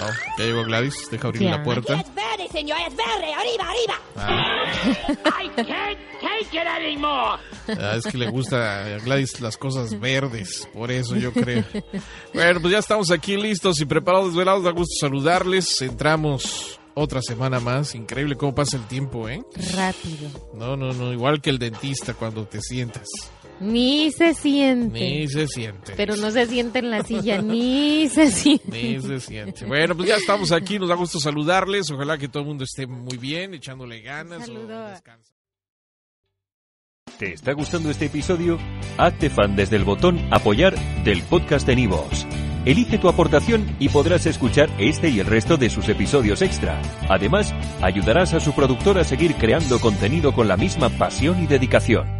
No, ya llegó Gladys, deja abrir la puerta. Es verde, señor, es verde. Arriba, arriba. Ah, I can't take it anymore. ah, es que le gusta a Gladys las cosas verdes, por eso yo creo. Bueno, pues ya estamos aquí listos y preparados, desvelados. Da gusto saludarles. Entramos otra semana más. Increíble cómo pasa el tiempo, ¿eh? Rápido. No, no, no. Igual que el dentista cuando te sientas. Ni se siente. Ni se siente. Pero no se siente en la silla, ni se siente. Ni se siente. Bueno, pues ya estamos aquí. Nos da gusto saludarles. Ojalá que todo el mundo esté muy bien, echándole ganas. o Saludo. descansando. ¿Te está gustando este episodio? Hazte fan desde el botón Apoyar del podcast de Nivos. Elige tu aportación y podrás escuchar este y el resto de sus episodios extra. Además, ayudarás a su productor a seguir creando contenido con la misma pasión y dedicación.